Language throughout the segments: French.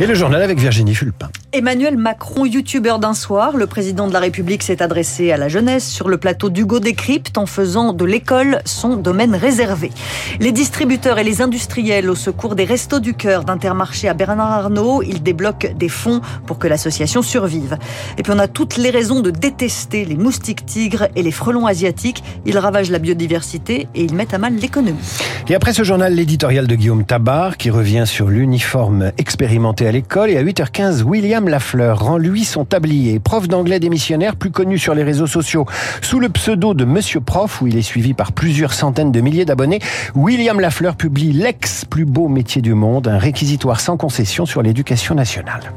Et le journal avec Virginie Fulpin. Emmanuel Macron, youtubeur d'un soir, le président de la République s'est adressé à la jeunesse sur le plateau d'Hugo Décrypte en faisant de l'école son domaine réservé. Les distributeurs et les industriels au secours des Restos du Cœur d'Intermarché à Bernard Arnault, ils débloquent des fonds pour que l'association survive. Et puis on a toutes les raisons de détester les moustiques tigres et les frelons asiatiques. Ils ravagent la biodiversité et ils mettent à mal l'économie. Et après ce journal, l'éditorial de Guillaume Tabar qui revient sur l'uniforme expérimenté à l'école. Et à 8h15, William Lafleur rend lui son tablier. Prof d'anglais démissionnaire, plus connu sur les réseaux sociaux sous le pseudo de Monsieur Prof, où il est suivi par plusieurs centaines de milliers d'abonnés. William Lafleur publie l'ex plus beau métier du monde, un réquisitoire sans concession sur l'éducation nationale.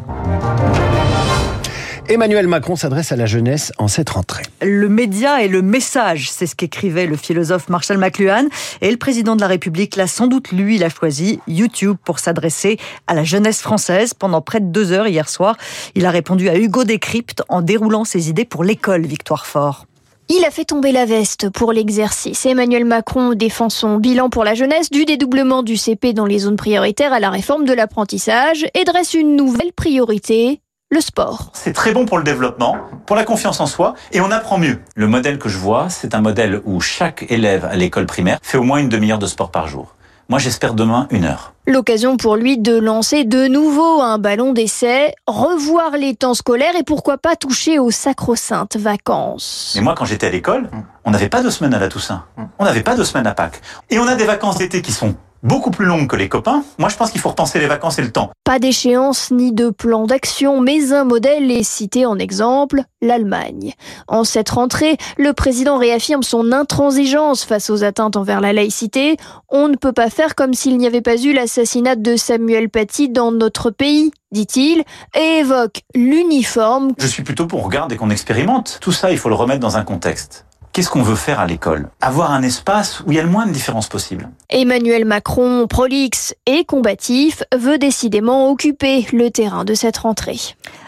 Emmanuel Macron s'adresse à la jeunesse en cette rentrée. Le média et le message, c'est ce qu'écrivait le philosophe Marshall McLuhan. Et le président de la République l'a sans doute, lui, il a choisi YouTube pour s'adresser à la jeunesse française. Pendant près de deux heures hier soir, il a répondu à Hugo Décrypte en déroulant ses idées pour l'école, Victoire Fort. Il a fait tomber la veste pour l'exercice. Emmanuel Macron défend son bilan pour la jeunesse du dédoublement du CP dans les zones prioritaires à la réforme de l'apprentissage et dresse une nouvelle priorité, le sport. C'est très bon pour le développement, pour la confiance en soi, et on apprend mieux. Le modèle que je vois, c'est un modèle où chaque élève à l'école primaire fait au moins une demi-heure de sport par jour. Moi, j'espère demain une heure. L'occasion pour lui de lancer de nouveau un ballon d'essai, revoir les temps scolaires et pourquoi pas toucher aux sacro-saintes vacances. Mais moi, quand j'étais à l'école, on n'avait pas de semaine à la Toussaint. On n'avait pas de semaine à Pâques. Et on a des vacances d'été qui sont beaucoup plus longue que les copains, moi je pense qu'il faut repenser les vacances et le temps. Pas d'échéance ni de plan d'action, mais un modèle est cité en exemple, l'Allemagne. En cette rentrée, le président réaffirme son intransigeance face aux atteintes envers la laïcité. On ne peut pas faire comme s'il n'y avait pas eu l'assassinat de Samuel Paty dans notre pays dit-il, et évoque l'uniforme. Je suis plutôt pour regarder qu'on expérimente. Tout ça, il faut le remettre dans un contexte. Qu'est-ce qu'on veut faire à l'école? Avoir un espace où il y a le moins de différences possible. Emmanuel Macron, prolixe et combatif, veut décidément occuper le terrain de cette rentrée.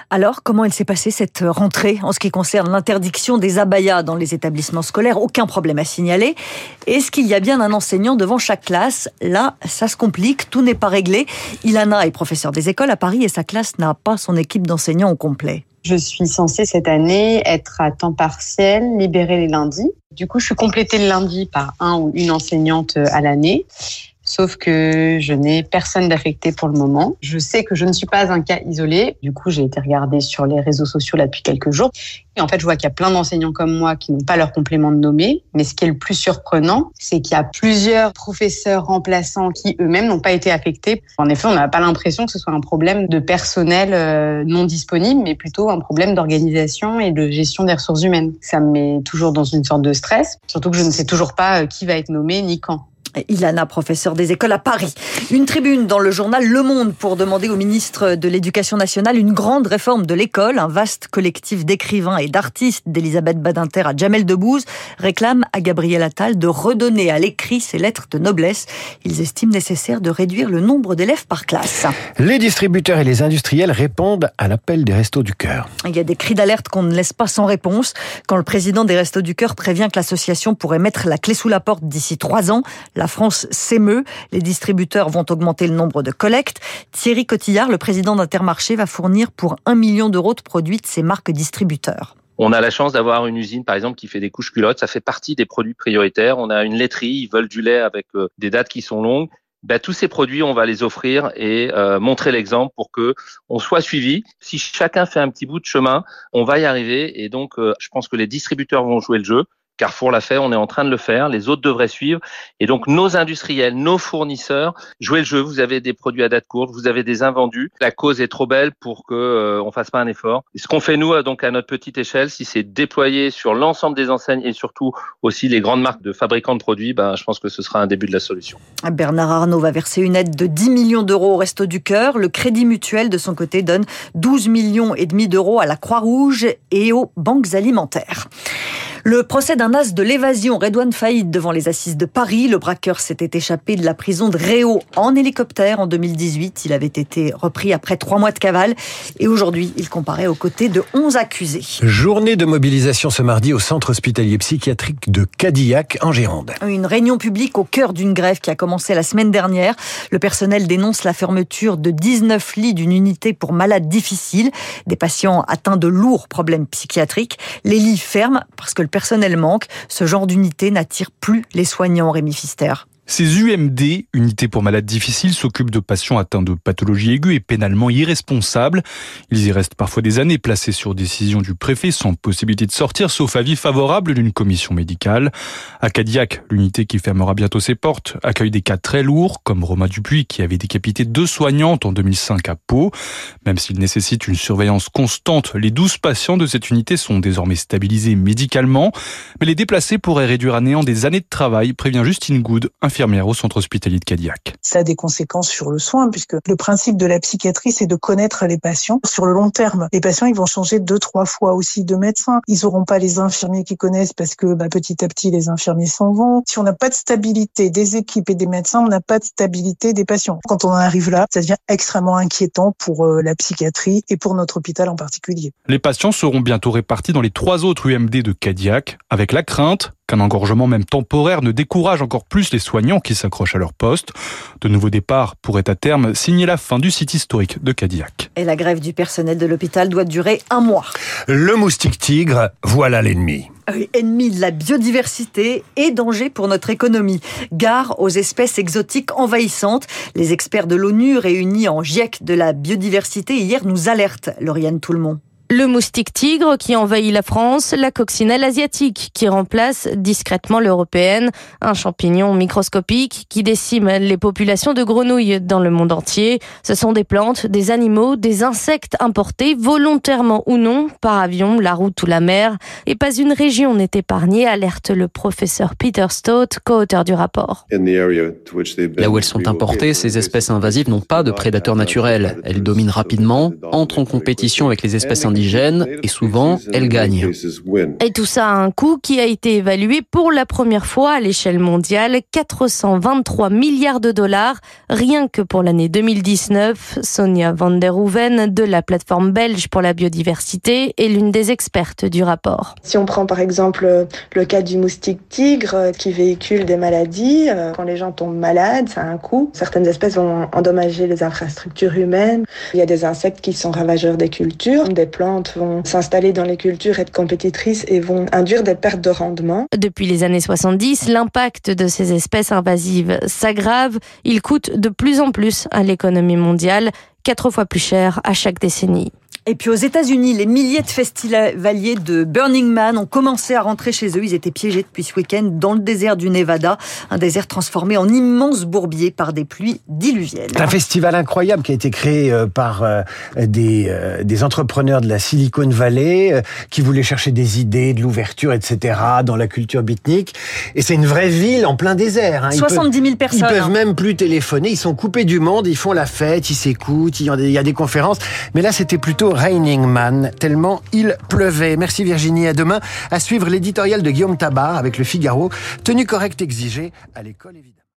Alors, comment elle s'est passée cette rentrée? En ce qui concerne l'interdiction des abayas dans les établissements scolaires Aucun problème à signaler. Est-ce qu'il y a bien un enseignant devant chaque classe? Là, ça se complique, tout n'est pas réglé. Ilana est professeur des écoles à Paris et sa classe n'a pas son équipe d'enseignants au complet. Je suis censée cette année être à temps partiel, libérée les lundis. Du coup, je suis complétée le lundi par un ou une enseignante à l'année. Sauf que je n'ai personne d'affecté pour le moment. Je sais que je ne suis pas un cas isolé. Du coup, j'ai été regardée sur les réseaux sociaux là depuis quelques jours. Et en fait, je vois qu'il y a plein d'enseignants comme moi qui n'ont pas leur complément de nommé. Mais ce qui est le plus surprenant, c'est qu'il y a plusieurs professeurs remplaçants qui eux-mêmes n'ont pas été affectés. En effet, on n'a pas l'impression que ce soit un problème de personnel euh, non disponible, mais plutôt un problème d'organisation et de gestion des ressources humaines. Ça me met toujours dans une sorte de stress, surtout que je ne sais toujours pas euh, qui va être nommé ni quand. Ilana, professeur des écoles à Paris. Une tribune dans le journal Le Monde pour demander au ministre de l'Éducation nationale une grande réforme de l'école. Un vaste collectif d'écrivains et d'artistes d'Elisabeth Badinter à Jamel Debbouze réclame à Gabriel Attal de redonner à l'écrit ses lettres de noblesse. Ils estiment nécessaire de réduire le nombre d'élèves par classe. Les distributeurs et les industriels répondent à l'appel des Restos du Cœur. Il y a des cris d'alerte qu'on ne laisse pas sans réponse. Quand le président des Restos du Cœur prévient que l'association pourrait mettre la clé sous la porte d'ici trois ans, la France s'émeut. Les distributeurs vont augmenter le nombre de collectes. Thierry Cotillard, le président d'Intermarché, va fournir pour un million d'euros de produits de ses marques distributeurs. On a la chance d'avoir une usine, par exemple, qui fait des couches culottes. Ça fait partie des produits prioritaires. On a une laiterie, ils veulent du lait avec euh, des dates qui sont longues. Ben, tous ces produits, on va les offrir et euh, montrer l'exemple pour que on soit suivi. Si chacun fait un petit bout de chemin, on va y arriver. Et donc, euh, je pense que les distributeurs vont jouer le jeu. Carrefour l'a fait, on est en train de le faire, les autres devraient suivre. Et donc nos industriels, nos fournisseurs, jouez le jeu. Vous avez des produits à date courte, vous avez des invendus. La cause est trop belle pour que euh, on fasse pas un effort. Et ce qu'on fait nous, euh, donc à notre petite échelle, si c'est déployé sur l'ensemble des enseignes et surtout aussi les grandes marques de fabricants de produits, ben, je pense que ce sera un début de la solution. Bernard Arnault va verser une aide de 10 millions d'euros au Resto du Cœur. Le Crédit Mutuel, de son côté, donne 12 millions et demi d'euros à la Croix-Rouge et aux banques alimentaires. Le procès d'un as de l'évasion, Redouane Faïd, devant les assises de Paris. Le braqueur s'était échappé de la prison de Réau en hélicoptère en 2018. Il avait été repris après trois mois de cavale et aujourd'hui, il comparait aux côtés de 11 accusés. Journée de mobilisation ce mardi au centre hospitalier psychiatrique de Cadillac en Gironde. Une réunion publique au cœur d'une grève qui a commencé la semaine dernière. Le personnel dénonce la fermeture de 19 lits d'une unité pour malades difficiles, des patients atteints de lourds problèmes psychiatriques. Les lits ferment parce que le personnel manque. Ce genre d'unité n'attire plus les soignants, Rémi Fister. Ces UMD, unités pour malades difficiles, s'occupent de patients atteints de pathologies aiguës et pénalement irresponsables. Ils y restent parfois des années placés sur décision du préfet sans possibilité de sortir, sauf avis favorable d'une commission médicale. À Cadillac, l'unité qui fermera bientôt ses portes, accueille des cas très lourds, comme Romain Dupuis qui avait décapité deux soignantes en 2005 à Pau. Même s'il nécessite une surveillance constante, les 12 patients de cette unité sont désormais stabilisés médicalement. Mais les déplacer pourraient réduire à néant des années de travail, prévient Justine Good, infirmière au centre hospitalier de Cadillac. Ça a des conséquences sur le soin puisque le principe de la psychiatrie c'est de connaître les patients sur le long terme. Les patients ils vont changer deux trois fois aussi de médecin. Ils n'auront pas les infirmiers qui connaissent parce que bah, petit à petit les infirmiers s'en vont. Si on n'a pas de stabilité des équipes et des médecins, on n'a pas de stabilité des patients. Quand on en arrive là, ça devient extrêmement inquiétant pour euh, la psychiatrie et pour notre hôpital en particulier. Les patients seront bientôt répartis dans les trois autres UMD de Cadillac avec la crainte qu'un engorgement même temporaire ne décourage encore plus les soignants qui s'accrochent à leur poste. De nouveaux départs pourraient à terme signer la fin du site historique de Cadillac. Et la grève du personnel de l'hôpital doit durer un mois. Le moustique tigre, voilà l'ennemi. Ennemi de la biodiversité et danger pour notre économie. Gare aux espèces exotiques envahissantes. Les experts de l'ONU réunis en GIEC de la biodiversité hier nous alertent, Lauriane Toulmont. Le moustique tigre qui envahit la France, la coccinelle asiatique qui remplace discrètement l'européenne, un champignon microscopique qui décime les populations de grenouilles dans le monde entier. Ce sont des plantes, des animaux, des insectes importés volontairement ou non par avion, la route ou la mer. Et pas une région n'est épargnée, alerte le professeur Peter Stott, co-auteur du rapport. Là où elles sont importées, ces espèces invasives n'ont pas de prédateurs naturels. Elles dominent rapidement, entrent en compétition avec les espèces indigènes et souvent elle gagne. Et tout ça a un coût qui a été évalué pour la première fois à l'échelle mondiale, 423 milliards de dollars, rien que pour l'année 2019. Sonia van der Hoeven de la plateforme belge pour la biodiversité est l'une des expertes du rapport. Si on prend par exemple le cas du moustique tigre qui véhicule des maladies, euh, quand les gens tombent malades, ça a un coût. Certaines espèces vont endommager les infrastructures humaines. Il y a des insectes qui sont ravageurs des cultures, des plantes vont s'installer dans les cultures, être compétitrices et vont induire des pertes de rendement. Depuis les années 70, l'impact de ces espèces invasives s'aggrave. Il coûte de plus en plus à l'économie mondiale, quatre fois plus cher à chaque décennie. Et puis aux États-Unis, les milliers de festivaliers de Burning Man ont commencé à rentrer chez eux. Ils étaient piégés depuis ce week-end dans le désert du Nevada, un désert transformé en immense bourbier par des pluies diluviennes. Un festival incroyable qui a été créé euh, par euh, des, euh, des entrepreneurs de la Silicon Valley qui voulaient chercher des idées, de l'ouverture, etc. dans la culture beatnik. Et c'est une vraie ville en plein désert. Hein. 70 000 personnes. Ils peuvent hein. même plus téléphoner. Ils sont coupés du monde. Ils font la fête. Ils s'écoutent. Il y a des conférences. Mais là, c'était plutôt Raining Man, tellement il pleuvait. Merci Virginie, à demain. À suivre l'éditorial de Guillaume Tabar avec le Figaro, tenue correcte exigée à l'école évidemment.